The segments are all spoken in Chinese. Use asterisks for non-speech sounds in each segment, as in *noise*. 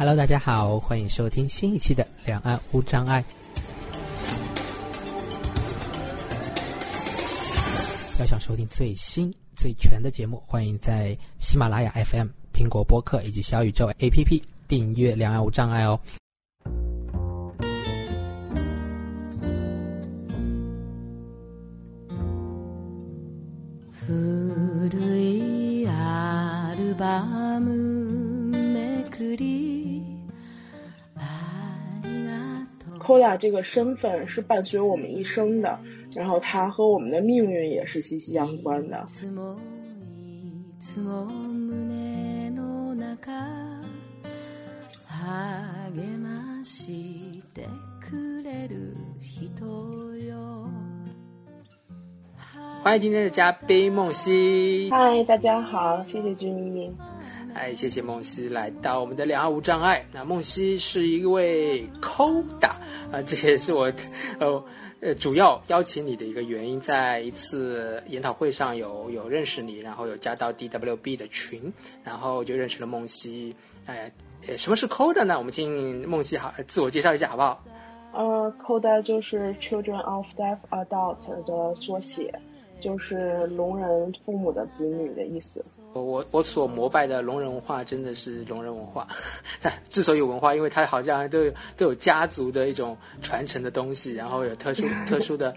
Hello，大家好，欢迎收听新一期的《两岸无障碍》。要想收听最新最全的节目，欢迎在喜马拉雅 FM、苹果播客以及小宇宙 APP 订阅《两岸无障碍》哦。古いアルバム がとう Koda 这个身份是伴随我们一生的，然后它和我们的命运也是息息相关的い。つもいつも胸の中励ましてくれる人よ欢迎今天的嘉宾梦溪。嗨，大家好，谢谢君一。 哎，谢谢梦溪来到我们的两岸无障碍。那梦溪是一位 Coda 啊，这也是我呃呃主要邀请你的一个原因，在一次研讨会上有有认识你，然后有加到 DWB 的群，然后就认识了梦溪。哎，什么是 Coda 呢？我们请梦溪好自我介绍一下好不好？呃，CODA 就是 Children of Deaf Adult 的缩写，就是聋人父母的子女的意思。我我我所膜拜的聋人文化真的是聋人文化，*laughs* 之所以有文化，因为它好像都有都有家族的一种传承的东西，然后有特殊 *laughs* 特殊的，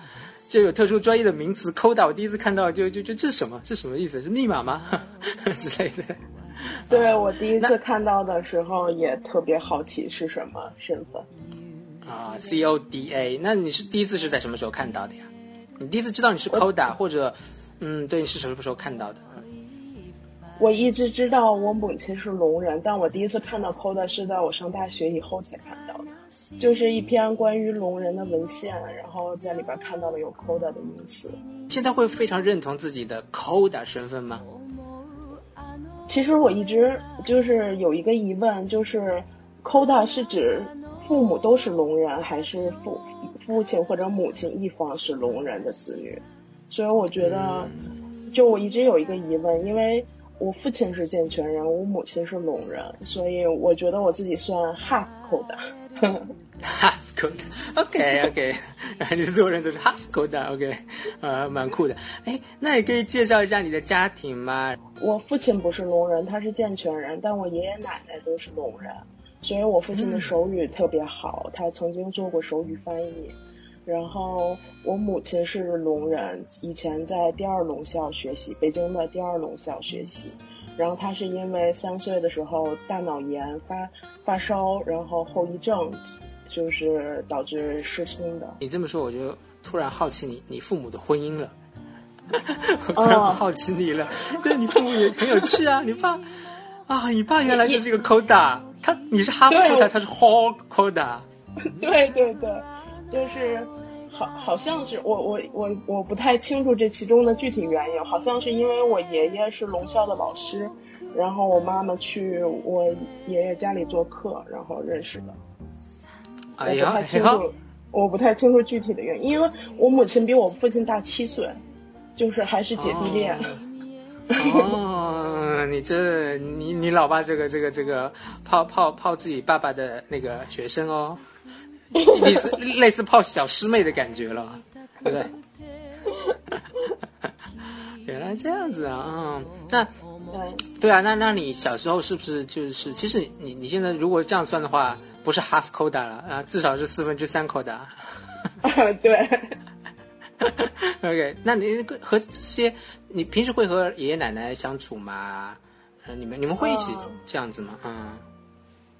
就有特殊专业的名词 coda。我第一次看到就就就这是什么？是什么意思？是密码吗？*laughs* 之类的。对我第一次看到的时候也特别好奇是什么身份。啊，C O D A。那你是第一次是在什么时候看到的呀？你第一次知道你是 coda，或者嗯，对，你是什么时候看到的？我一直知道我母亲是聋人，但我第一次看到 Koda 是在我上大学以后才看到的，就是一篇关于聋人的文献，然后在里边看到了有 Koda 的名词。现在会非常认同自己的 coda 身份吗？其实我一直就是有一个疑问，就是 Koda 是指父母都是聋人，还是父父亲或者母亲一方是聋人的子女？所以我觉得，就我一直有一个疑问，因为我父亲是健全人，我母亲是聋人，所以我觉得我自己算 half Koda。*laughs* half coda，OK *laughs* OK，*laughs* 你所有人都是 half coda，OK，呃，蛮酷的。哎，那你可以介绍一下你的家庭吗？我父亲不是聋人，他是健全人，但我爷爷奶奶都是聋人，所以我父亲的手语特别好，他曾经做过手语翻译。然后我母亲是聋人，以前在第二聋校学习，北京的第二聋校学习。然后她是因为三岁的时候大脑炎发发烧，然后后遗症，就是导致失聪的。你这么说，我就突然好奇你你父母的婚姻了。*laughs* 我突然好奇你了，对你父母也很有趣啊！你爸啊，你爸原来就是一个 coda，他你是 half coda，他是 whole *laughs* coda。对对对，就是好，好像是我我我我不太清楚这其中的具体原因，好像是因为我爷爷是龙校的老师，然后我妈妈去我爷爷家里做客，然后认识的。哎呀，我不太清楚，我不太清楚具体的原因，因为我母亲比我父亲大七岁，就是还是姐弟恋。哦，*laughs* 你这你你老爸这个这个这个泡泡泡自己爸爸的那个学生哦，类似类似泡小师妹的感觉了，对不对？*laughs* 原来这样子啊，嗯，那对，对啊，那那你小时候是不是就是其实你你现在如果这样算的话，不是 half coda 了啊，至少是四分之三 coda。*laughs* 对。*laughs* OK，那你和这些，你平时会和爷爷奶奶相处吗？呃，你们你们会一起嗯这样子吗？嗯，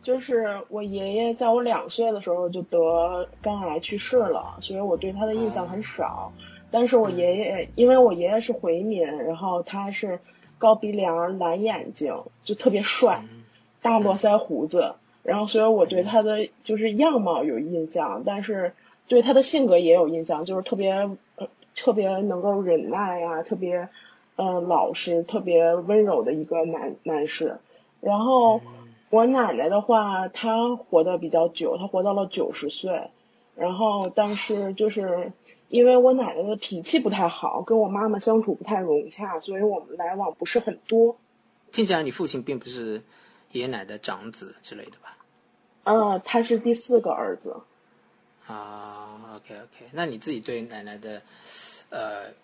就是我爷爷在我两岁的时候就得肝癌去世了，所以我对他的印象很少。但是我爷爷，因为我爷爷是回民，然后他是高鼻梁、蓝眼睛，就特别帅，大络腮胡子，然后所以我对他的就是样貌有印象，但是对他的性格也有印象，就是特别呃特别能够忍耐啊，特别呃老实、特别温柔的一个男男士。然后我奶奶的话，她活得比较久，她活到了九十岁。然后，但是就是因为我奶奶的脾气不太好，跟我妈妈相处不太融洽，所以我们来往不是很多。听起来你父亲并不是爷爷奶奶的长子之类的吧？呃，他是第四个儿子。啊，OK OK，那你自己对奶奶的呃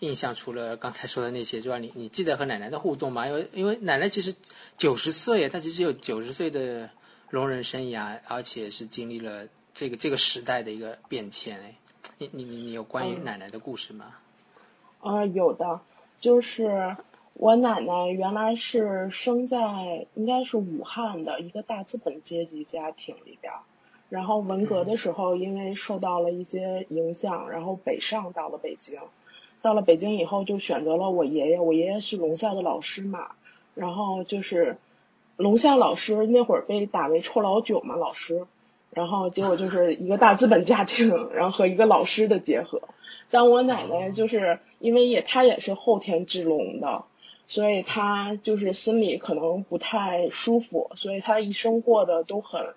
印象，除了刚才说的那些之外，你你记得和奶奶的互动吗？因为因为奶奶其实九十岁，她其实有九十岁的聋人生涯，而且是经历了这个这个时代的一个变迁。哎，你你你你有关于奶奶的故事吗？啊，有的，就是我奶奶原来是生在应该是武汉的一个大资本阶级家庭里边。然后文革的时候，因为受到了一些影响，然后北上到了北京。到了北京以后，就选择了我爷爷。我爷爷是龙校的老师嘛，然后就是龙校老师那会儿被打为臭老九嘛，老师。然后结果就是一个大资本家庭，然后和一个老师的结合。但我奶奶就是因为也她也是后天治聋的，所以她就是心里可能不太舒服，所以她一生过得都很。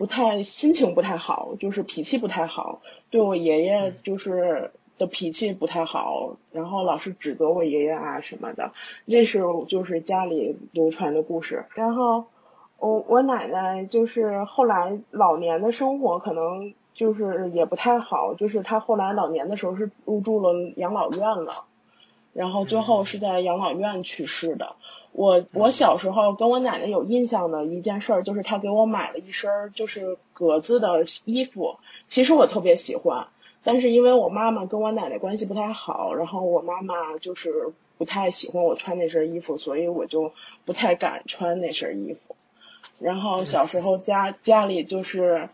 不太心情不太好，就是脾气不太好，对我爷爷就是的脾气不太好，然后老是指责我爷爷啊什么的，这是就是家里流传的故事。然后我我奶奶就是后来老年的生活可能就是也不太好，就是她后来老年的时候是入住了养老院了，然后最后是在养老院去世的。我我小时候跟我奶奶有印象的一件事儿，就是她给我买了一身就是格子的衣服，其实我特别喜欢，但是因为我妈妈跟我奶奶关系不太好，然后我妈妈就是不太喜欢我穿那身衣服，所以我就不太敢穿那身衣服。然后小时候家家里就是，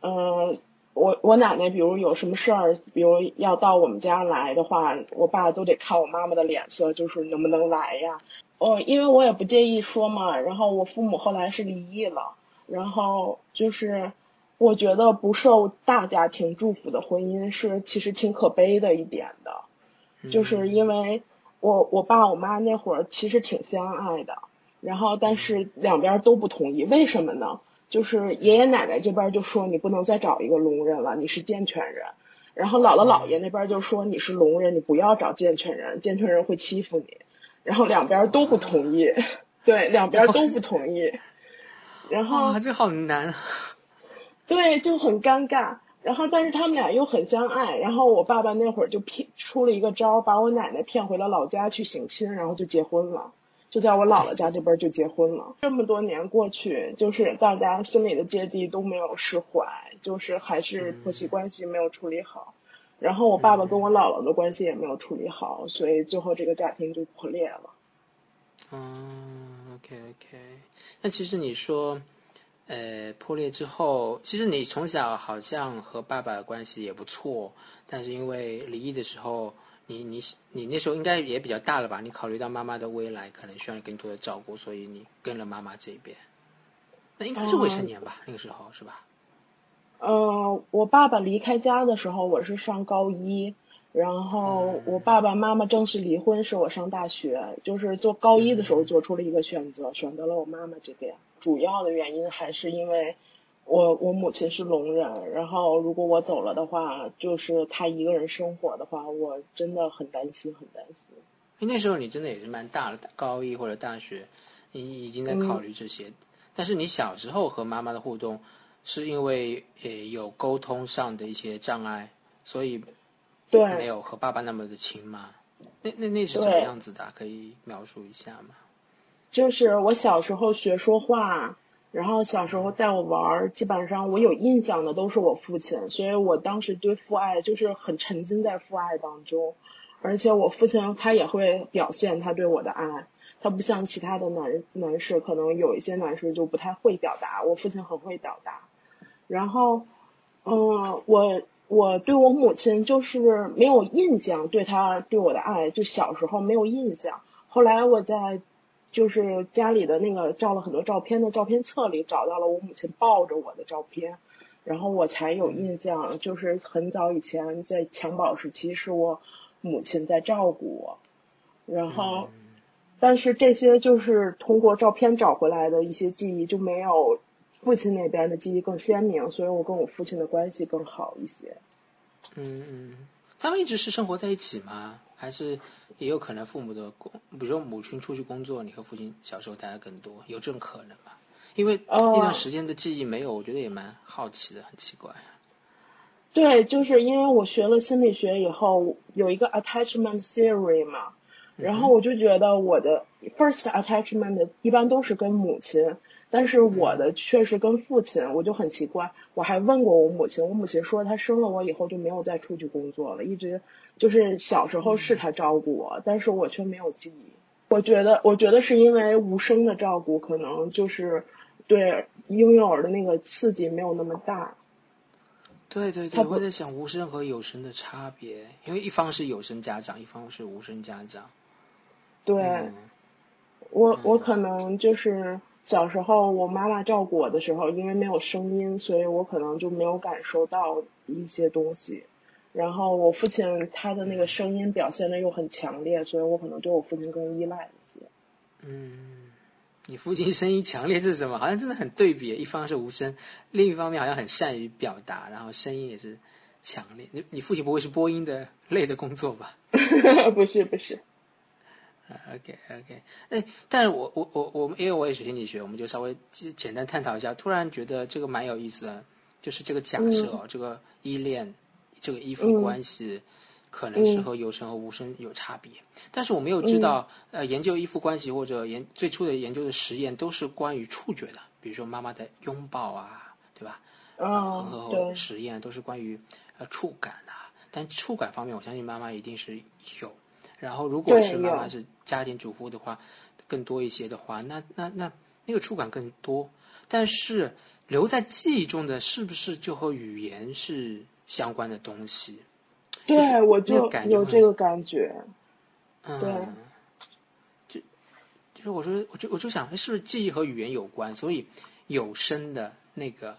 嗯，我我奶奶比如有什么事儿，比如要到我们家来的话，我爸都得看我妈妈的脸色，就是能不能来呀。哦，因为我也不介意说嘛，然后我父母后来是离异了，然后就是我觉得不受大家庭祝福的婚姻是其实挺可悲的一点的，就是因为我我爸我妈那会儿其实挺相爱的，然后但是两边都不同意，为什么呢？就是爷爷奶奶这边就说你不能再找一个聋人了，你是健全人，然后姥姥姥爷那边就说你是聋人，你不要找健全人，健全人会欺负你。然后两边都不同意，*laughs* 对，两边都不同意，*laughs* 然后这好难，对，就很尴尬。然后但是他们俩又很相爱，然后我爸爸那会儿就骗出了一个招，把我奶奶骗回了老家去省亲，然后就结婚了，就在我姥姥家这边就结婚了。这么多年过去，就是大家心里的芥蒂都没有释怀，就是还是婆媳关系没有处理好。然后我爸爸跟我姥姥的关系也没有处理好，所以最后这个家庭就破裂了。嗯，OK OK。那其实你说，呃，破裂之后，其实你从小好像和爸爸关系也不错，但是因为离异的时候，你你你那时候应该也比较大了吧？你考虑到妈妈的未来可能需要更多的照顾，所以你跟了妈妈这边。那应该是未成年吧？那个时候是吧？嗯，我爸爸离开家的时候，我是上高一，然后我爸爸妈妈正式离婚，是我上大学，就是做高一的时候做出了一个选择，选择了我妈妈这边。主要的原因还是因为我我母亲是聋人，然后如果我走了的话，就是她一个人生活的话，我真的很担心，很担心。那时候你真的也是蛮大的，高一或者大学，你已经在考虑这些，但是你小时候和妈妈的互动。是因为呃有沟通上的一些障碍，所以对没有和爸爸那么的亲吗？那那那是什么样子的？可以描述一下吗？就是我小时候学说话，然后小时候带我玩，基本上我有印象的都是我父亲，所以我当时对父爱就是很沉浸在父爱当中，而且我父亲他也会表现他对我的爱，他不像其他的男男士，可能有一些男士就不太会表达，我父亲很会表达。然后，嗯，我我对我母亲就是没有印象，对她对我的爱，就小时候没有印象。后来我在就是家里的那个照了很多照片的照片册里找到了我母亲抱着我的照片，然后我才有印象，就是很早以前在襁褓时期是我母亲在照顾我，然后，但是这些就是通过照片找回来的一些记忆就没有。父亲那边的记忆更鲜明，所以我跟我父亲的关系更好一些。嗯嗯，他们一直是生活在一起吗？还是也有可能父母的工，比如说母亲出去工作，你和父亲小时候待的更多，有这种可能吗？因为哦那段时间的记忆没有，我觉得也蛮好奇的，很奇怪。对，就是因为我学了心理学以后，有一个 attachment theory 嘛，然后我就觉得我的 first attachment 一般都是跟母亲，但是我的确实跟父亲，我就很奇怪。我还问过我母亲，我母亲说她生了我以后就没有再出去工作了，一直就是小时候是她照顾我，但是我却没有记忆。我觉得，我觉得是因为无声的照顾，可能就是对婴幼儿的那个刺激没有那么大。对对对，我在想无声和有声的差别，因为一方是有声家长，一方是无声家长。对。嗯我我可能就是小时候我妈妈照顾我的时候，因为没有声音，所以我可能就没有感受到一些东西。然后我父亲他的那个声音表现的又很强烈，所以我可能对我父亲更依赖一些。嗯，你父亲声音强烈是什么？好像真的很对比，一方是无声，另一方面好像很善于表达，然后声音也是强烈。你你父亲不会是播音的类的工作吧？不 *laughs* 是不是，OK OK，哎，但是我我我我们因为我也学心理学，我们就稍微简简单探讨一下。突然觉得这个蛮有意思的，就是这个假设哦，这个依恋，这个依附关系，可能是和有声和无声有差别。但是我没有知道，呃，研究依附关系或者研最初的研究的实验都是关于触觉的，比如说妈妈的拥抱啊，对吧？嗯，和，实验都是关于呃触感的，但触感方面，我相信妈妈一定是有。然后，如果是妈妈是家庭主妇的话，更多一些的话，那那那那个触感更多。但是留在记忆中的，是不是就和语言是相关的东西？对我那就有这个感觉。嗯，对就就是我说，我就我就想，哎是不是记忆和语言有关？所以有声的那个、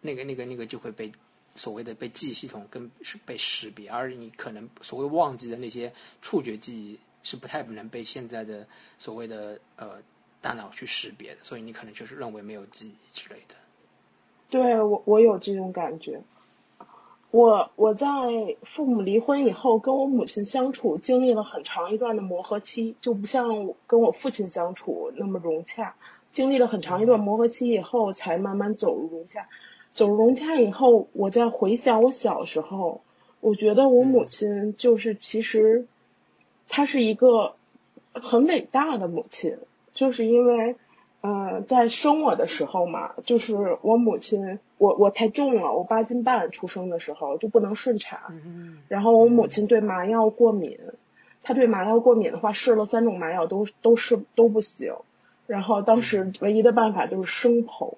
那个、那个、那个就会被所谓的被记忆系统跟是被识别，而你可能所谓忘记的那些触觉记忆是不太能被现在的所谓的呃大脑去识别的，所以你可能就是认为没有记忆之类的。对我，我有这种感觉。我我在父母离婚以后，跟我母亲相处，经历了很长一段的磨合期，就不像跟我父亲相处那么融洽。经历了很长一段磨合期以后，才慢慢走入融洽。走入融洽以后，我在回想我小时候，我觉得我母亲就是其实，她是一个很伟大的母亲，就是因为。呃，在生我的时候嘛，就是我母亲，我我太重了，我八斤半出生的时候就不能顺产，嗯然后我母亲对麻药过敏，她对麻药过敏的话，试了三种麻药都都是都不行，然后当时唯一的办法就是生剖。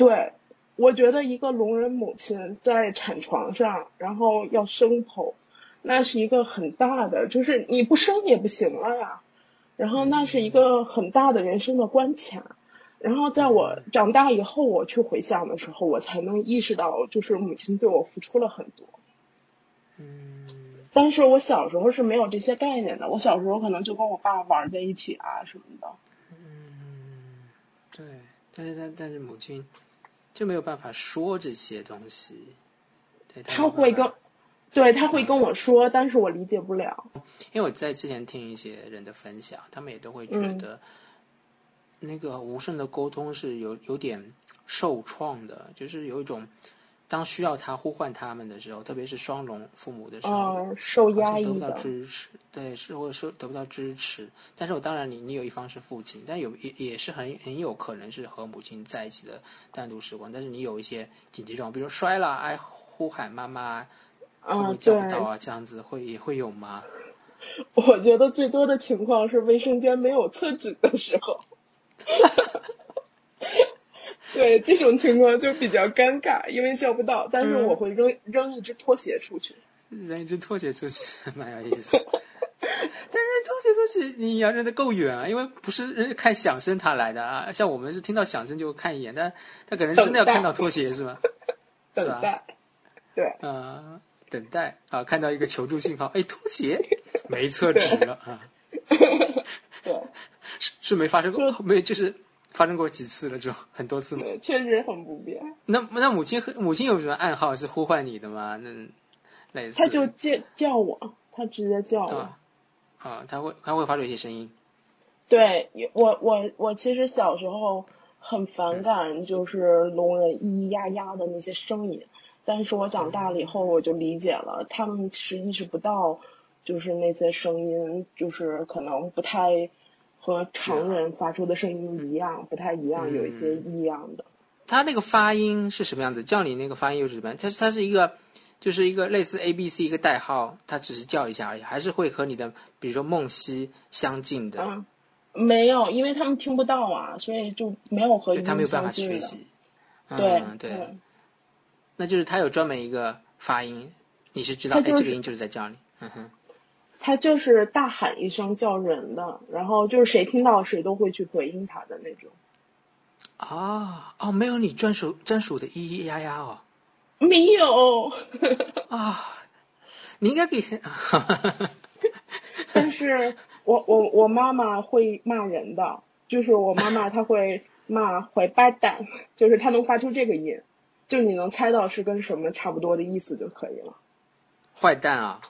对，我觉得一个聋人母亲在产床上，然后要生剖，那是一个很大的，就是你不生也不行了呀。然后那是一个很大的人生的关卡。然后在我长大以后，我去回想的时候，我才能意识到，就是母亲对我付出了很多。嗯但是我小时候是没有这些概念的，我小时候可能就跟我爸玩在一起啊什么的。嗯，对，但是但但是母亲就没有办法说这些东西，对，他会跟，对他会跟我说，但是我理解不了。因为我在之前听一些人的分享，他们也都会觉嗯得，那个无声的沟通是有有点受创的，就是有一种当需要他呼唤他们的时候，特别是双龙父母的时候，嗯，受压抑得不到。支持，对，是或者说得不到支持。但是我当然你你有一方是父亲，但有也也是很很有可能是和母亲在一起的单独时光。但是你有一些紧急状况，比如摔了，哎，呼喊妈妈，会不嗯，会叫不，到啊？这样子会也会有吗？*laughs* 我觉得最多的情况是卫生间没有厕纸的时候。*laughs* *laughs* 对，这种情况就比较尴尬，因为叫不到，但是我会扔、扔一只拖鞋出去。扔一只拖鞋出去，*laughs* 蛮有意思。但是拖鞋出去，你要扔的够远啊，因为不是看响声他来的啊。像我们是听到响声就看一眼，但他可能真的要看到拖鞋是吧？*laughs* 是吧？等待。对，啊，等待啊，看到一个求助信号，哎，拖鞋没厕纸了啊，对，是是没发生过，没就是发生过几次了，这种很多次吗？对，确实很不便。那那母亲和母亲有什么暗号是呼唤你的吗？那类似他就叫叫我，他直接叫我。啊啊，他会他会发出一些声音，对我我我其实小时候很反感就是聋人咿咿呀呀的那些声音，但是我长大了以后我就理解了，他们其实意识不到，就是那些声音就是可能不太和常人发出的声音一样，不太一样，有一些异样的。他那个发音是什么样子？叫你那个发音又是什么样？它它是一个，就是一个类似 A B C 一个代号，它只是叫一下而已，还是会和你的比如说梦溪相近的？嗯，没有，因为他们听不到啊，所以就没有和他没有办法学。习。对嗯对，那就是他有专门一个发音，你是知道，哎，这个音就是在叫你。嗯哼，他就是大喊一声叫人的，然后就是谁听到谁都会去回应他的那种。啊哦，没有你专属专属的咿咿呀呀哦没有，啊，你应该给，*laughs* 但是我我我妈妈会骂人的，就是我妈妈她会骂坏八蛋，就是她能发出这个音，就你能猜到是跟什么差不多的意思就可以了。坏蛋啊！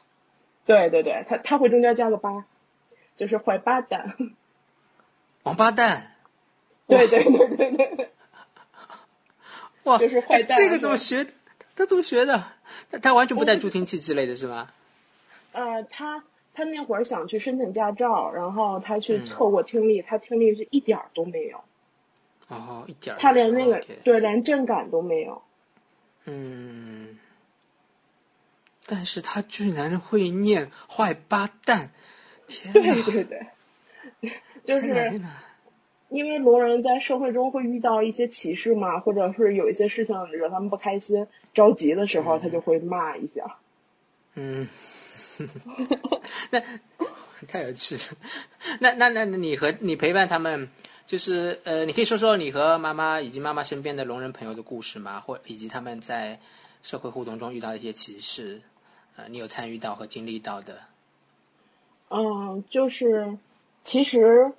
对对对，他他会中间加个八，就是坏八蛋。*laughs* 王八蛋！对对对对对对，*laughs* 哇，就是坏蛋哎这个怎么学？他怎么学的？他他完全不带助听器之类的是吗？呃，他他那会儿想去申请驾照，然后他去嗯测过听力，他听力是一点儿都没有，哦，一点儿。他连那个对连震感都没有。嗯，但是他居然会念坏八蛋！天对哪！对对，*laughs* 就是因为聋人在社会中会遇到一些歧视嘛，或者是有一些事情惹他们不开心、着急的时候，他就会骂一下。嗯，*laughs* 那太有趣了。那那那那你和你陪伴他们，就是呃，你可以说说你和妈妈以及妈妈身边的聋人朋友的故事吗？或以及他们在社会互动中遇到的一些歧视，呃，你有参与到和经历到的？嗯，就是其实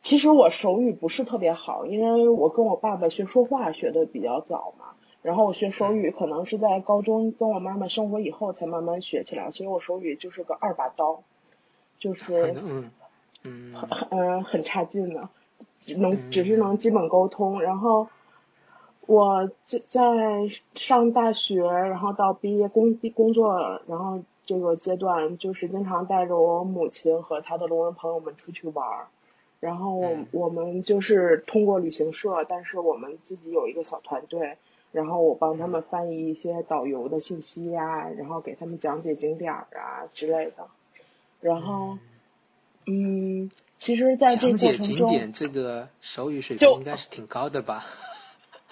其实我手语不是特别好，因为我跟我爸爸学说话学的比较早嘛，然后我学手语可能是在高中跟我妈妈生活以后才慢慢学起来，所以我手语就是个二把刀，就是嗯嗯嗯很差劲的，只能只是能基本沟通。然后我在在上大学，然后到毕业工工作，然后这个阶段就是经常带着我母亲和她的聋人朋友们出去玩儿。然后我们就是通过旅行社，但是我们自己有一个小团队，然后我帮他们翻译一些导游的信息呀、然后给他们讲解景点儿啊之类的。然后，嗯，其实在这个过程中，景点这个手语水平应该是挺高的吧？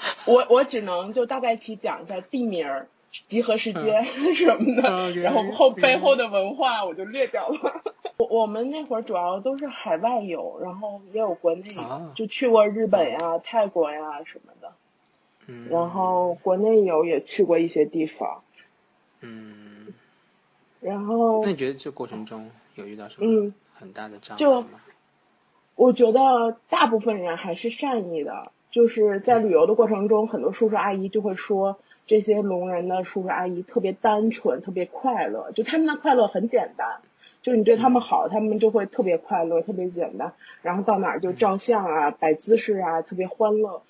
*laughs* 我我只能就大概其讲一下地名儿、集合时间 *laughs* 什么的，然后后背后的文化我就略掉了。*laughs* 我我们那会儿主要都是海外游，然后也有国内就去过日本呀、泰国呀什么的。嗯，然后国内游也去过一些地方，嗯，然后那你觉得这过程中有遇到什么嗯很大的障碍吗？我觉得大部分人还是善意的，就是在旅游的过程中，很多叔叔阿姨就会说这些聋人的叔叔阿姨特别单纯，特别快乐，就他们的快乐很简单，就你对他们好，他们就会特别快乐，特别简单，然后到哪儿就照相啊、摆姿势啊，特别欢乐。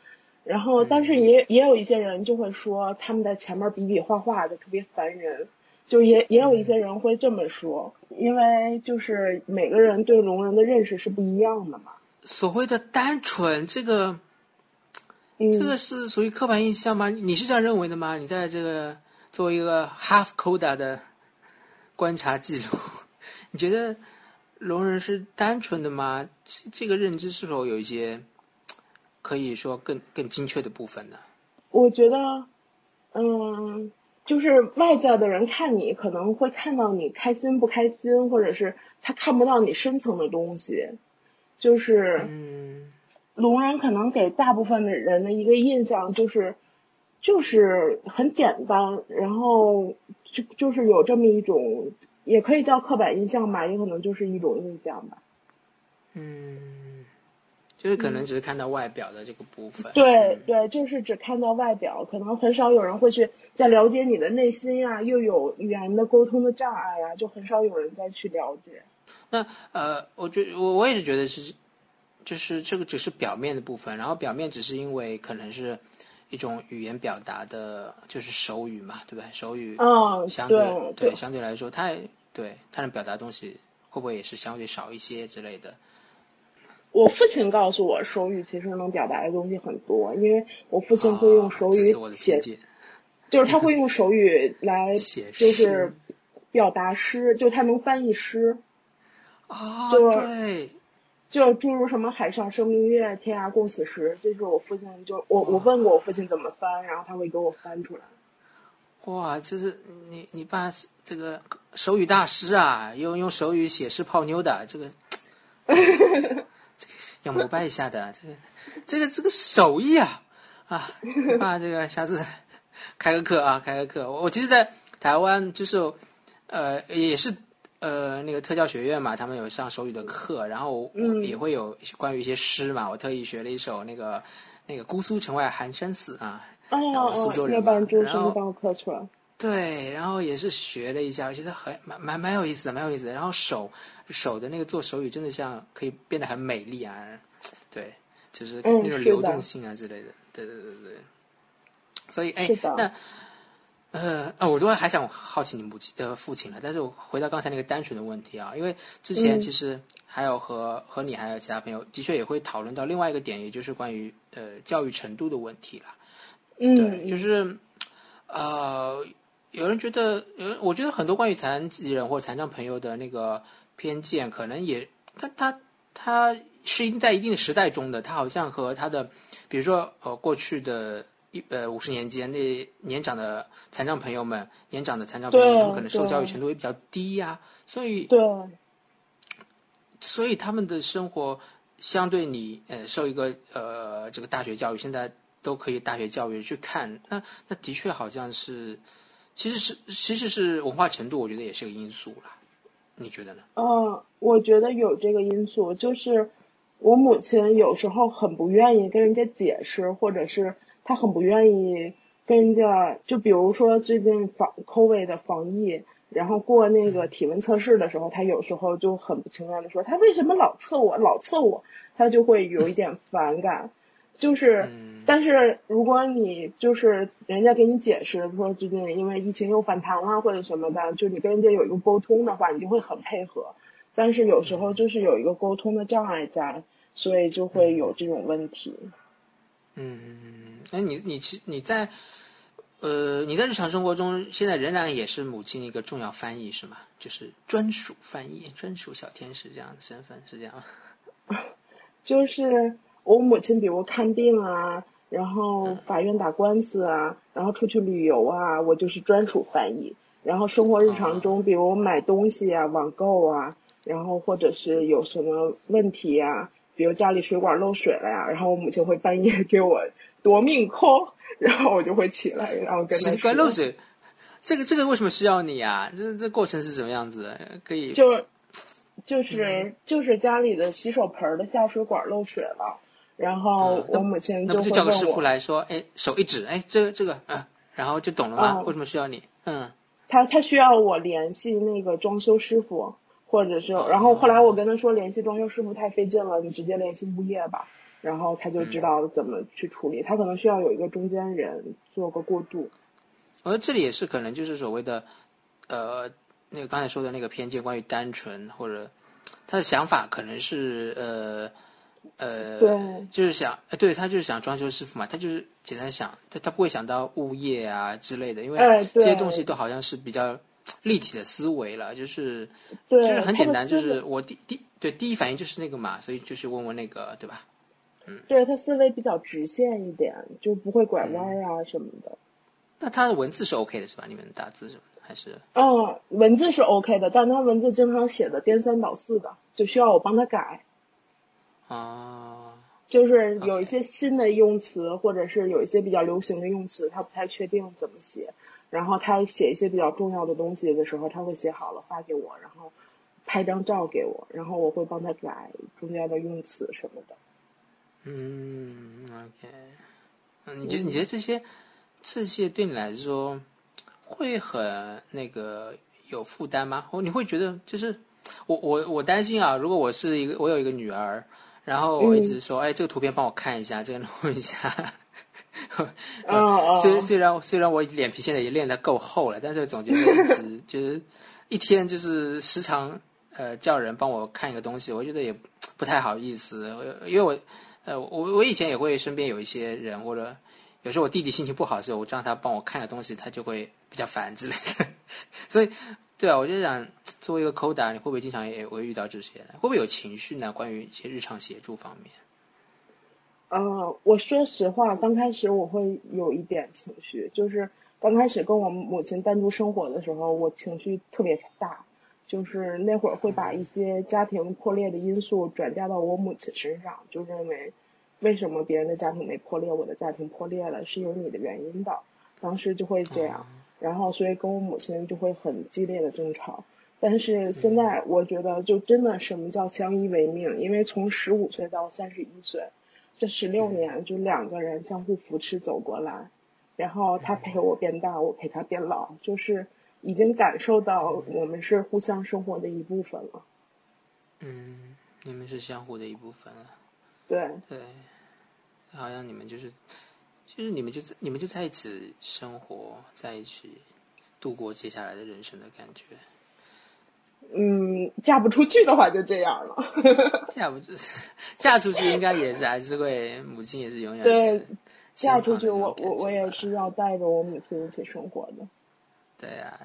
然后，但是也也有一些人就会说他们在前面比比划划的特别烦人，就也也有一些人会这么说，因为就是每个人对聋人的认识是不一样的嘛。所谓的单纯，这个嗯，这个是属于刻板印象吗？你是这样认为的吗？你在这个作为一个 half coda 的观察记录，*laughs* 你觉得聋人是单纯的吗？这这个认知是否有一些可以说更更精确的部分呢？我觉得，嗯，就是外在的人看你可能会看到你开心不开心，或者是他看不到你深层的东西。就是嗯聋人可能给大部分的人的一个印象就是，就是很简单，然后就就是有这么一种，也可以叫刻板印象吧，也可能就是一种印象吧。嗯，就是可能只是看到外表的这个部分。嗯对对，就是只看到外表，可能很少有人会去再了解你的内心呀、又有语言的沟通的障碍呀、就很少有人再去了解。那呃，我觉我我也是觉得是就是这个只是表面的部分，然后表面只是因为可能是一种语言表达的，就是手语嘛，对不对？手语嗯，相对对相对来说，它也对它能表达东西会不会也是相对少一些之类的？我父亲告诉我，手语其实能表达的东西很多，因为我父亲会用手语写就是他会 *laughs* 用手语来写就是表达诗，就他能翻译诗，啊，就对，就诸如什么“海上生明月，天涯共此时”，这是我父亲就我我问过我父亲怎么翻，然后他会给我翻出来。哇，这是你你爸这个手语大师啊，用用手语写诗泡妞的，这个这 *laughs* 个要膜拜一下的，这个这个这个手艺啊啊，你爸这个下次开个课啊，开个课。我我其实，在台湾就是呃也是呃那个特教学院嘛，他们有上手语的课，然后嗯也会有关于一些诗嘛，我特意学了一首那个那个姑苏城外寒山寺啊。苏哦州，人然后生帮我刻出来。对，然后也是学了一下，我觉得很蛮蛮蛮有意思的，蛮有意思的。然后手手的那个做手语，真的像可以变得很美丽啊，对，就是嗯那种流动性啊之类的，对对对对。所以哎，那呃呃，我都还想好奇你母亲呃父亲了，但是我回到刚才那个单纯的问题啊，因为之前嗯其实还有和和你还有其他朋友的确也会讨论到另外一个点，也就是关于呃教育程度的问题了。对，嗯，就是呃，有人觉得，有人我觉得很多关于残疾人或残障朋友的那个偏见，可能也他他他是在一定时代中的，他好像和他的，比如说呃过去的一呃五十年间那年长的残障朋友们，年长的残障朋友们，他们可能受教育程度也比较低呀、所以对，所以他们的生活相对你呃受一个呃这个大学教育，现在都可以大学教育去看，那那的确好像是，其实是其实是文化程度，我觉得也是个因素啦。你觉得呢？嗯，我觉得有这个因素，就是我母亲有时候很不愿意跟人家解释，或者是她很不愿意跟人家，就比如说最近防 COVID 的防疫，然后过那个体温测试的时候，他有时候就很不情愿的说，他为什么老测我，老测我，他就会有一点反感，就是。嗯但是如果你就是人家给你解释说最近因为疫情又反弹了或者什么的，就你跟人家有一个沟通的话，你就会很配合。但是有时候就是有一个沟通的障碍在，所以就会有这种问题。嗯，哎，你你其你在呃你在日常生活中，现在仍然也是母亲一个重要翻译是吗？就是专属翻译、专属小天使这样的身份是这样吗？*laughs* 就是我母亲，比如看病啊，然后法院打官司啊，然后出去旅游啊，我就是专属翻译。然后生活日常中，比如买东西啊、网购啊，然后或者是有什么问题呀、比如家里水管漏水了呀，然后我母亲会半夜 *laughs* 给我夺命 call，然后我就会起来，然后跟她水管说漏水，这个这个为什么需要你啊？这这过程是什么样子的？可以就就是就是家里的洗手盆儿的下水管漏水了，然后我母亲就会问叫个师傅我，来说，哎，手一指，哎，这个这个，嗯，然后就懂了吗？嗯为什么需要你？嗯，他他需要我联系那个装修师傅，或者是，然后后来我跟他说联系装修师傅太费劲了，你直接联系物业吧，然后他就知道怎么去处理，他可能需要有一个中间人做个过渡。我这里也是可能就是所谓的，呃，那个刚才说的那个偏见，关于单纯或者他的想法可能是呃呃，对就是想，呃对他就是想装修师傅嘛，他就是简单想，他他不会想到物业啊之类的，因为这些东西都好像是比较立体的思维了，就是对就是很简单，就是我第第对第一反应就是那个嘛，所以就是问问那个，对吧？对他思维比较直线一点，就不会拐弯儿啊什么的。那他的文字是 OK 的是吧？你们打字什么的还是？嗯，文字是 OK 的，但他文字经常写的颠三倒四的，就需要我帮他改。啊，就是有一些新的用词，或者是有一些比较流行的用词，他不太确定怎么写。然后他写一些比较重要的东西的时候，他会写好了发给我，然后拍张照给我，然后我会帮他改中间的用词什么的。嗯，OK，嗯，你觉得你觉得这些这些对你来说会很那个有负担吗？或你会觉得就是我我我担心啊，如果我是一个我有一个女儿，然后我一直说，哎，这个图片帮我看一下，这个弄一下。*laughs* 哦虽然虽然我脸皮现在也练得够厚了，但是总觉得一直 *laughs* 就是一天就是时常呃叫人帮我看一个东西，我觉得也不太好意思，因为我呃我我以前也会身边有一些人或者有时候我弟弟心情不好的时候，我让他帮我看个东西，他就会比较烦之类的，*laughs* 所以对啊，我就想作为一个扣打，你会不会经常也会遇到这些？会不会有情绪呢？关于一些日常协助方面？呃，我说实话，刚开始我会有一点情绪，就是刚开始跟我母亲单独生活的时候，我情绪特别大，就是那会儿会把一些家庭破裂的因素转嫁到我母亲身上，就认为为什么别人的家庭没破裂，我的家庭破裂了，是有你的原因的，当时就会这样，然后所以跟我母亲就会很激烈的争吵。但是现在我觉得，就真的什么叫相依为命？因为从十五岁到三十一岁，这十六年就两个人相互扶持走过来，然后他陪我变大，我陪他变老，就是已经感受到我们是互相生活的一部分了。嗯，你们是相互的一部分了。对，对，好像你们就是，就是你们就在你们就在一起生活，在一起度过接下来的人生的感觉。嗯，嫁不出去的话就这样了。*laughs* 嫁不出，嫁出去应该也是还是会，母亲也是永远对嫁出去，我我我也是要带着我母亲一起生活的。对啊，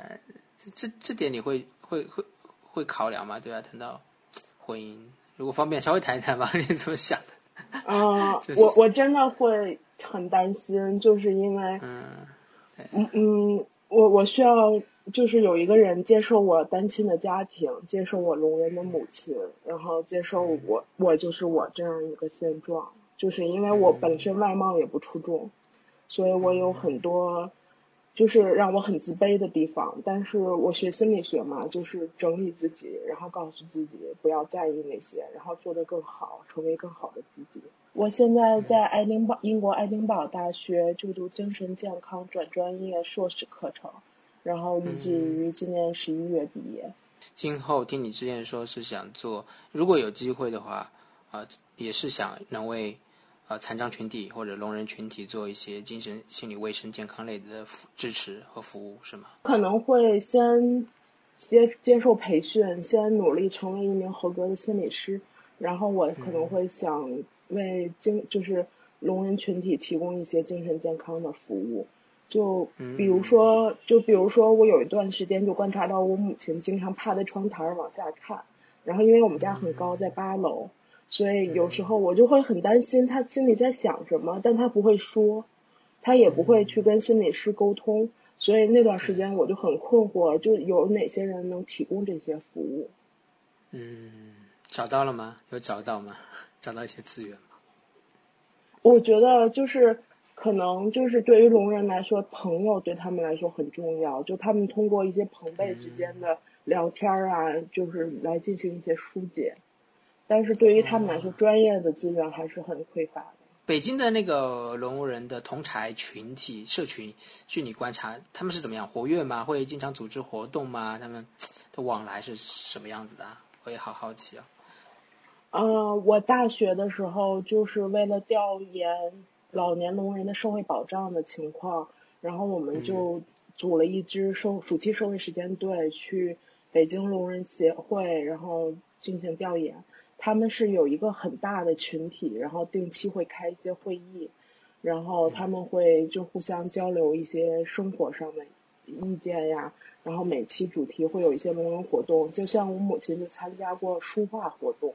这这这点你会会会会考量吗？对啊，谈到婚姻，如果方便稍微谈一谈吧，*laughs* 你怎么想的？啊、*laughs* 就是。我我真的会很担心，就是因为嗯嗯嗯，我我需要就是有一个人接受我单亲的家庭，接受我聋人的母亲，然后接受我我就是我这样一个现状，就是因为我本身外貌也不出众，所以我有很多就是让我很自卑的地方。但是我学心理学嘛，就是整理自己，然后告诉自己不要在意那些，然后做得更好，成为更好的自己。我现在在爱丁堡，英国爱丁堡大学就读精神健康转专业硕士课程，然后预计于今年十一月毕业。今后听你之前说是想做，如果有机会的话，呃，也是想能为呃残障群体或者聋人群体做一些精神心理卫生健康类的服支持和服务，是吗？可能会先接接受培训，先努力成为一名合格的心理师，然后我可能会想为精就是聋人群体提供一些精神健康的服务。就比如说，就比如说，我有一段时间就观察到我母亲经常趴在窗台儿往下看，然后因为我们家很高，在八楼，所以有时候我就会很担心他心里在想什么，但他不会说，他也不会去跟心理师沟通，所以那段时间我就很困惑，就有哪些人能提供这些服务？嗯，找到了吗？有找到吗？找到一些资源吗？我觉得就是可能就是对于聋人来说，朋友对他们来说很重要，就他们通过一些朋辈之间的聊天儿啊，就是来进行一些疏解。但是对于他们来说，专业的资源还是很匮乏的。北京的那个聋人的同台群体社群，据你观察，他们是怎么样活跃吗？会经常组织活动吗？他们的往来是什么样子的啊？我也好好奇啊。呃，我大学的时候就是为了调研老年聋人的社会保障的情况，然后我们就组了一支社暑期社会实践队去北京聋人协会，然后进行调研。他们是有一个很大的群体，然后定期会开一些会议，然后他们会就互相交流一些生活上的意见呀，然后每期主题会有一些文文活动，就像我母亲就参加过书画活动。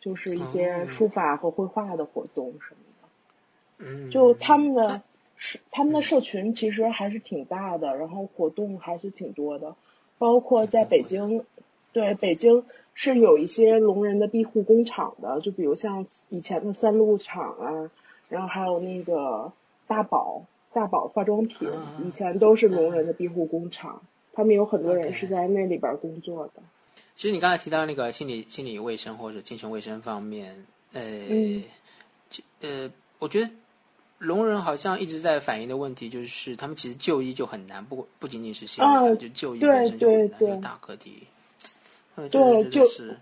就是一些书法和绘画的活动什么的，嗯，就他们的社他们的社群其实还是挺大的，然后活动还是挺多的，包括在北京，对北京是有一些聋人的庇护工厂的，就比如像以前的三鹿厂啊，然后还有那个大宝大宝化妆品，以前都是聋人的庇护工厂，他们有很多人是在那里边工作的。其实你刚才提到那个心理心理卫生或者精神卫生方面，呃，嗯呃，我觉得聋人好像一直在反映的问题就是，他们其实就医就很难，不不仅仅是心理啊，就就医本身就很难，对对有大课题。对就是，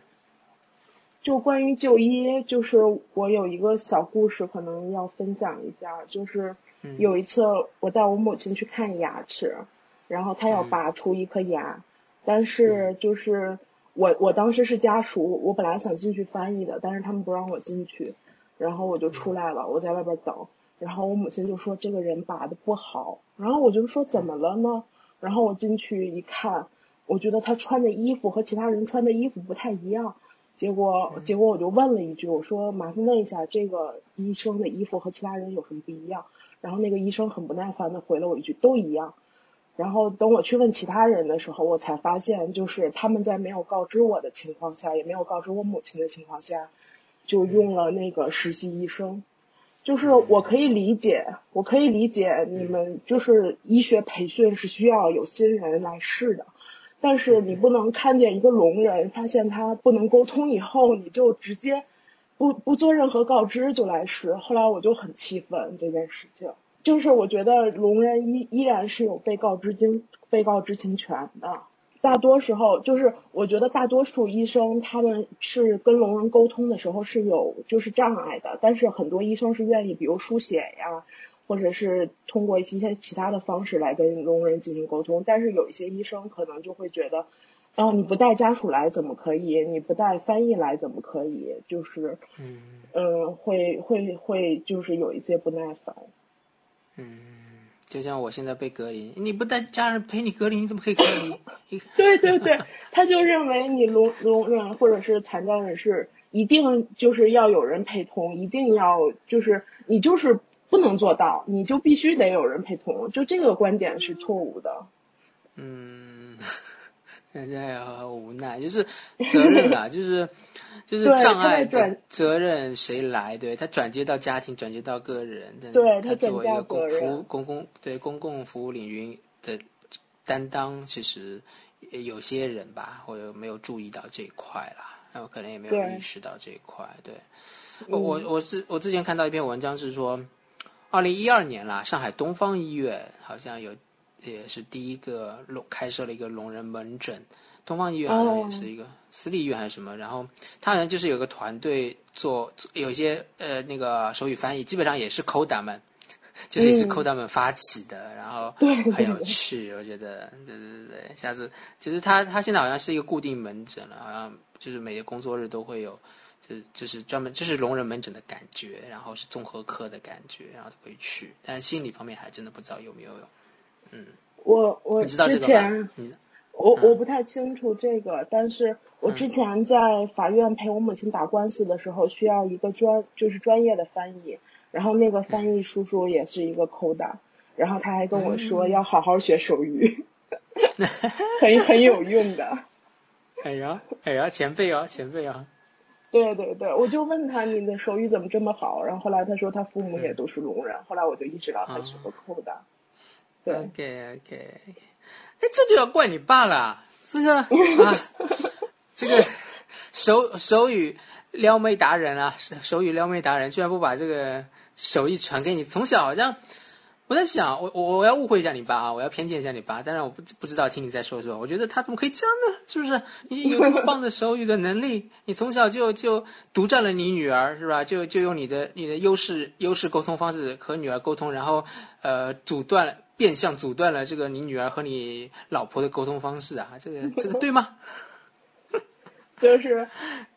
就关于就医，就是我有一个小故事，可能要分享一下。就是嗯有一次我带我母亲去看牙齿，然后她要嗯拔出一颗牙，但是就是我我当时是家属，我本来想进去翻译的，但是他们不让我进去，然后我就出来了，我在外边等，然后我母亲就说这个人拔的不好，然后我就说怎么了呢？然后我进去一看，我觉得他穿的衣服和其他人穿的衣服不太一样。结果，结果我就问了一句，我说麻烦问一下，这个医生的衣服和其他人有什么不一样？然后那个医生很不耐烦的回了我一句，都一样。然后等我去问其他人的时候，我才发现，就是他们在没有告知我的情况下，也没有告知我母亲的情况下，就用了那个实习医生。就是我可以理解，我可以理解你们就是医学培训是需要有新人来试的，但是你不能看见一个聋人，发现他不能沟通以后，你就直接不不做任何告知就来试。后来我就很气愤这件事情，就是我觉得聋人依依然是有被告知情被告知情权的。大多时候就是，我觉得大多数医生他们是跟聋人沟通的时候是有就是障碍的，但是很多医生是愿意，比如书写呀，或者是通过一些其他的方式来跟聋人进行沟通。但是有一些医生可能就会觉得，哦，你不带家属来怎么可以？你不带翻译来怎么可以？就是，嗯嗯，会会会就是有一些不耐烦。嗯，就像我现在被隔离，你不带家人陪你隔离，你怎么可以隔离？*laughs* 对对对，他就认为你聋聋人或者是残障人士一定就是要有人陪同，一定要就是你就是不能做到，你就必须得有人陪同，就这个观点是错误的。嗯，现在也很无奈，就是责任啊，*laughs* 就是就是对障碍责任谁来？对他转接到家庭，转接到个人，但对他作为一个公服务公共对公共服务领域的担当，其实有些人吧，或者没有注意到这一块啦，那我可能也没有意识到这一块。对，我我我是我之前看到一篇文章是说，二零一二年啦，上海东方医院好像有也是第一个聋开设了一个聋人门诊。东方医院好像也是一个私立医院还是什么，然后他好像就是有个团队做，有些呃那个手语翻译，基本上也是 CODA 们，*laughs* 就是也是嗯。CODA 们发起的，然后很有趣，我觉得，对对对对，下次其实他他现在好像是一个固定门诊了，好像就是每个工作日都会有，就是就是专门这是聋人门诊的感觉，然后是综合科的感觉，然后会去，但是心理方面还真的不知道有没有嗯，我我之前我嗯我不太清楚这个，但是我之前在法院陪我母亲打官司的时候，需要一个专就是专业的翻译，然后那个翻译叔叔也是一个 CODA，然后他还跟我说嗯。要好好学手语，*laughs* 很很有用的。哎呀哎呀，前辈啊前辈啊，对对对，我就问他你的手语怎么这么好，然后后来他说他父母也都是聋人，后来我就意识到他是个 CODA。对，OK OK，哎，这就要怪你爸了，这个啊，*laughs* 这个手手语撩妹达人啊，手手语撩妹达人，居然不把这个手艺传给你，从小好像。我在想，我我我要误会一下你爸啊，我要偏见一下你爸，当然我不不知道，听你在说什么，我觉得他怎么可以这样呢？是不是？你有这么棒的手语的能力，你从小就就独占了你女儿，是吧？就就用你的你的优势优势沟通方式和女儿沟通，然后呃阻断了变相阻断了这个你女儿和你老婆的沟通方式啊，这个这个对吗？*laughs* 就是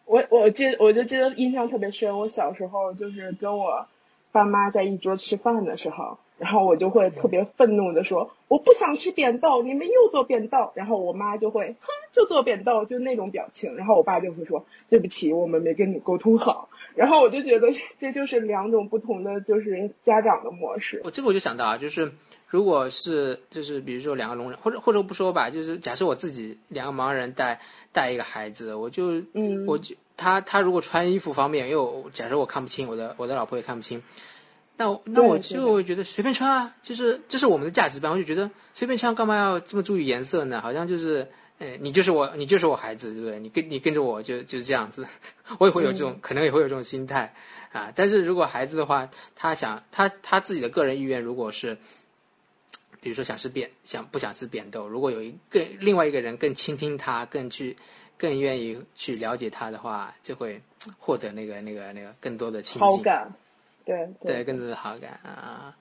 我我记我就记得印象特别深，我小时候就是跟我爸妈在一桌吃饭的时候，然后我就会特别愤怒的说我不想吃扁豆，你们又做扁豆，然后我妈就会哼就做扁豆，就那种表情，然后我爸就会说对不起，我们没跟你沟通好，然后我就觉得这就是两种不同的就是家长的模式。我这个我就想到啊，就是如果是就是比如说两个聋人，或者或者不说吧，就是假设我自己两个盲人带带一个孩子，我就嗯我就他他如果穿衣服方面，因为我假设我看不清，我的我的老婆也看不清，那我那我就觉得随便穿啊，就是这是我们的价值观，我就觉得随便穿干嘛要这么注意颜色呢？好像就是。呃，你就是我，你就是我孩子，对不对？你跟你跟着我就就是这样子，*laughs* 我也会有这种，可能也会有这种心态啊。但是如果孩子的话，他想他他自己的个人意愿，如果是比如说想吃扁，想不想吃扁豆，如果有一个另外一个人更倾听他，更去更愿意去了解他的话，就会获得那个那个那个更多的亲近，好感，对对，更多的好感啊。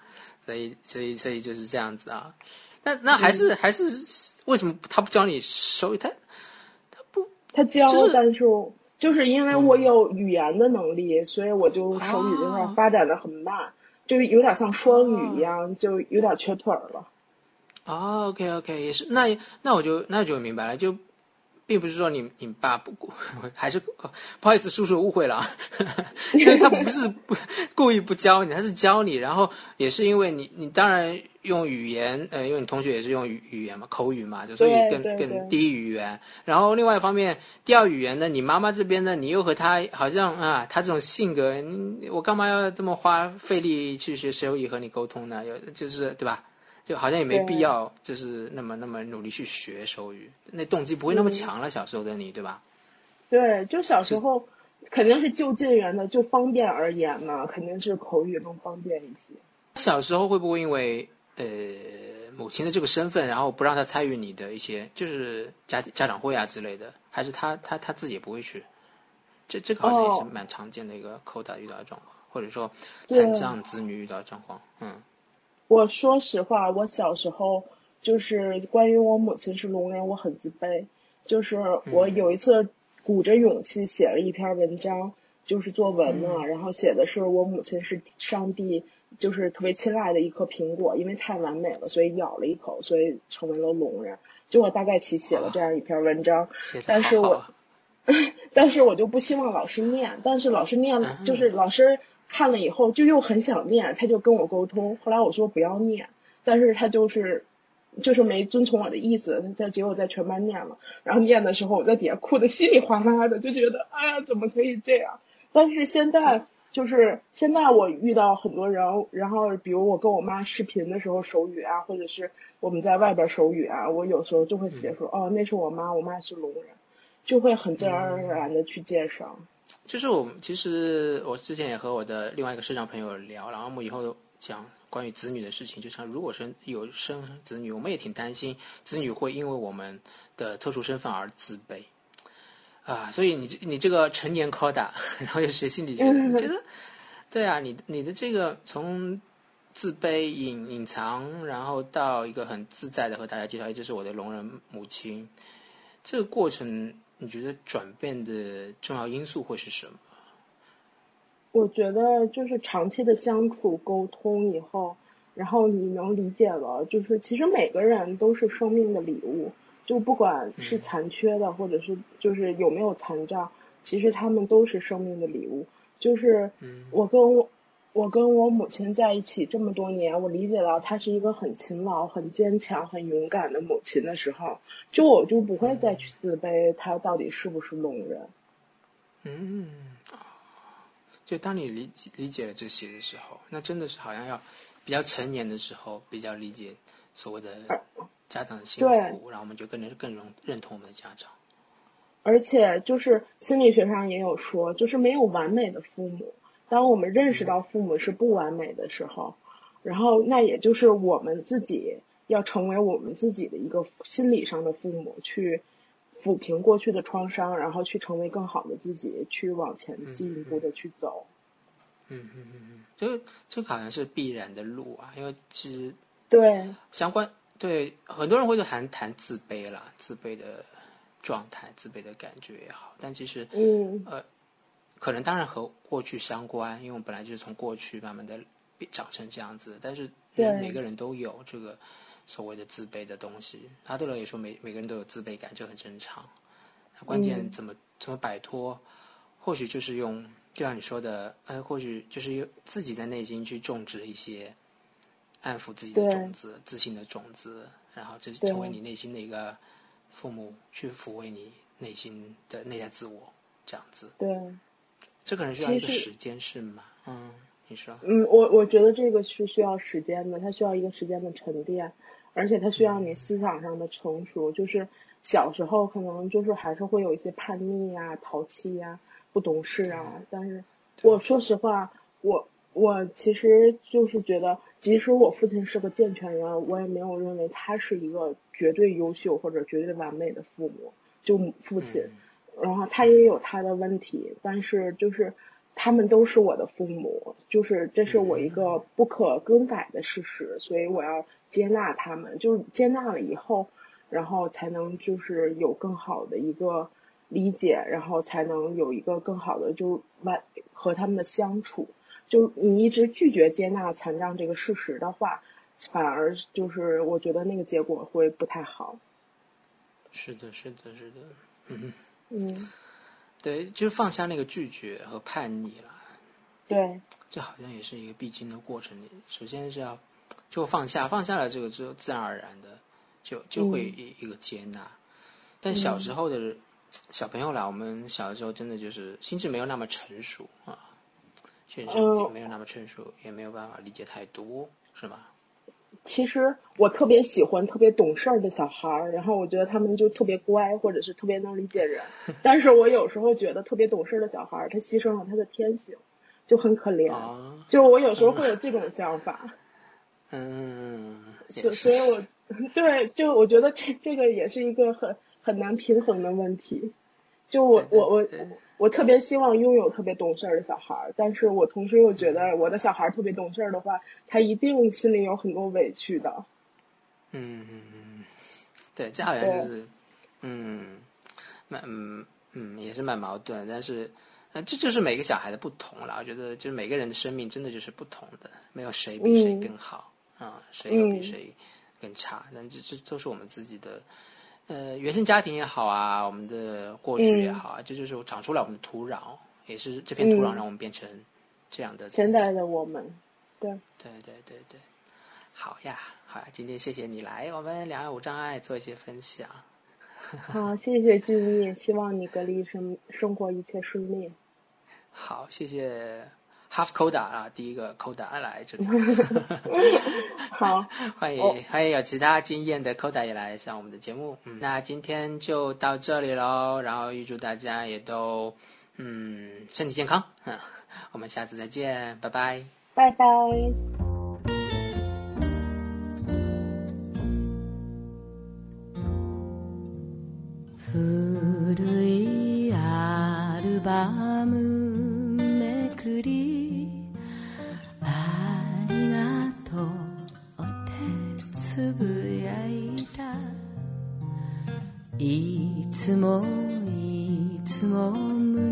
所以所以所以就是这样子啊。那那还是、还是为什么他不教你手语？他他不他教，就是但是就是因为我有语言的能力，所以我就手语这块哦发展的很慢，就是有点像双语一样，就有点缺腿儿了。哦，OK OK，也是，那那我就那就明白了，就并不是说你你爸不顾，*laughs* 还是不好意思，叔叔误会了啊，*laughs* 因为他不是不故意不教你，他是教你，然后也是因为你你当然用语言，呃，因为你同学也是用语语言嘛，口语嘛，就所以更更第一语言，然后另外一方面，第二语言呢，你妈妈这边呢，你又和她好像啊，她这种性格，你我干嘛要这么花费力去学手语和你沟通呢？有就是对吧？就好像也没必要，就是那么那么努力去学手语，那动机不会那么嗯强了。小时候的你，对吧？对，就小时候肯定是就近人的，就方便而言嘛，肯定是口语更方便一些。小时候会不会因为呃母亲的这个身份，然后不让他参与你的一些就是家家长会啊之类的，还是他他他自己也不会去？这这个好像也是哦蛮常见的一个口打遇到的状况，或者说对残障子女遇到的状况。嗯我说实话，我小时候就是关于我母亲是聋人，我很自卑。就是我有一次鼓着勇气写了一篇文章，就是作文嘛，然后写的是我母亲是上帝就是特别青睐的一颗苹果，因为太完美了，所以咬了一口，所以成为了聋人。就我大概其写了这样一篇文章，但是我 *laughs* 但是我就不希望老师念，但是老师念就是老师看了以后就又很想念，他就跟我沟通。后来我说不要念，但是他就是就是没遵从我的意思，在结果在全班念了。然后念的时候，我在底下哭的稀里哗啦的，就觉得哎呀，怎么可以这样？但是现在就是现在我遇到很多人，然后比如我跟我妈视频的时候手语啊，或者是我们在外边手语啊，我有时候就会直接说、哦，那是我妈，我妈是聋人，就会很自然而然的去介绍。就是我们其实我之前也和我的另外一个社长朋友聊，然后我们以后讲关于子女的事情，就像如果生有生子女，我们也挺担心子女会因为我们的特殊身份而自卑啊。所以你你这个成年 coda，然后又学心理学的，嗯我觉得对啊，你你的这个从自卑隐隐藏，然后到一个很自在的和大家介绍，哎这是我的聋人母亲，这个过程，你觉得转变的重要因素会是什么？我觉得就是长期的相处沟通以后，然后你能理解了，就是其实每个人都是生命的礼物，就不管是残缺的，或者是就是有没有残障，其实他们都是生命的礼物。就是嗯我跟我我跟我母亲在一起这么多年，我理解到她是一个很勤劳、很坚强、很勇敢的母亲的时候，就我就不会再去自卑她到底是不是聋人。嗯，就当你理解理解了这些的时候，那真的是好像要比较成年的时候，比较理解所谓的家长的辛苦，然后我们就更能更容认同我们的家长。而且就是心理学上也有说，就是没有完美的父母。当我们认识到父母是不完美的时候，然后那也就是我们自己要成为我们自己的一个心理上的父母，去抚平过去的创伤，然后去成为更好的自己，去往前进一步的去走。嗯嗯嗯嗯，这个这个好像是必然的路啊，因为其实对相关对很多人会谈谈自卑啦，自卑的状态、自卑的感觉也好，但其实嗯。呃，可能当然和过去相关，因为我们本来就是从过去慢慢的长成这样子，但是对每个人都有这个所谓的自卑的东西。阿德勒也说每每个人都有自卑感，这很正常。那关键嗯怎么、怎么摆脱，或许就是用，就像你说的，呃，或许就是用自己在内心去种植一些安抚自己的种子、自信的种子，然后这对成为你内心的一个父母，去抚慰你内心的内在自我，这样子。对，这可能需要一个时间，是吗？嗯，你说。嗯，我我觉得这个是需要时间的，它需要一个时间的沉淀，而且它需要你思想上的成熟。就是小时候可能就是还是会有一些叛逆呀、淘气呀、不懂事啊。但是我说实话，我我其实就是觉得，即使我父亲是个健全人，我也没有认为他是一个绝对优秀或者绝对完美的父母。就父亲，嗯然后他也有他的问题，但是就是他们都是我的父母，就是这是我一个不可更改的事实，所以我要接纳他们，就是接纳了以后，然后才能就是有更好的一个理解，然后才能有一个更好的就完和他们的相处。就你一直拒绝接纳残障这个事实的话，反而就是我觉得那个结果会不太好。是的，是的，是的，嗯哼，嗯，对，就是放下那个拒绝和叛逆了。对，这好像也是一个必经的过程。首先是要就放下，放下了这个之后，自然而然的就就会一一个接纳。但小时候的小朋友啦，我们小的时候真的就是心智没有那么成熟啊，确实嗯没有那么成熟，也没有办法理解太多，是吗？其实我特别喜欢特别懂事儿的小孩儿，然后我觉得他们就特别乖，或者是特别能理解人。*laughs* 但是我有时候觉得特别懂事儿的小孩儿，他牺牲了他的天性，就很可怜。啊，就我有时候会有这种想法，*laughs* 嗯，所是所以我对就我觉得这这个也是一个很很难平衡的问题。就我对我我对我特别希望拥有特别懂事儿的小孩儿，但是我同时又觉得我的小孩儿特别懂事儿的话，他一定心里有很多委屈的。嗯嗯嗯，对，这好像就是，嗯，蛮嗯嗯也是蛮矛盾，但是，呃，这就是每个小孩的不同了。我觉得，就是每个人的生命真的就是不同的，没有谁比谁嗯更好啊、谁又比嗯谁更差，但这这都是我们自己的，呃，原生家庭也好啊，我们的过去也嗯好啊，这就是长出来我们的土壤，也是这片土壤嗯让我们变成这样的现在的我们，对，对对对对，好呀，好呀，今天谢谢你来我们两岸无障碍做一些分享。好，谢谢俊逸，希望你隔离生生活一切顺利。好，谢谢 Half Coda 啊，第一个 Coda 来这里，*laughs* 好，欢迎、哦欢迎有其他经验的 Coda 也来上我们的节目。嗯，那今天就到这里喽，然后预祝大家也都嗯身体健康，嗯，我们下次再见，拜拜。拜拜。古いアルバムめくり いつもいつも胸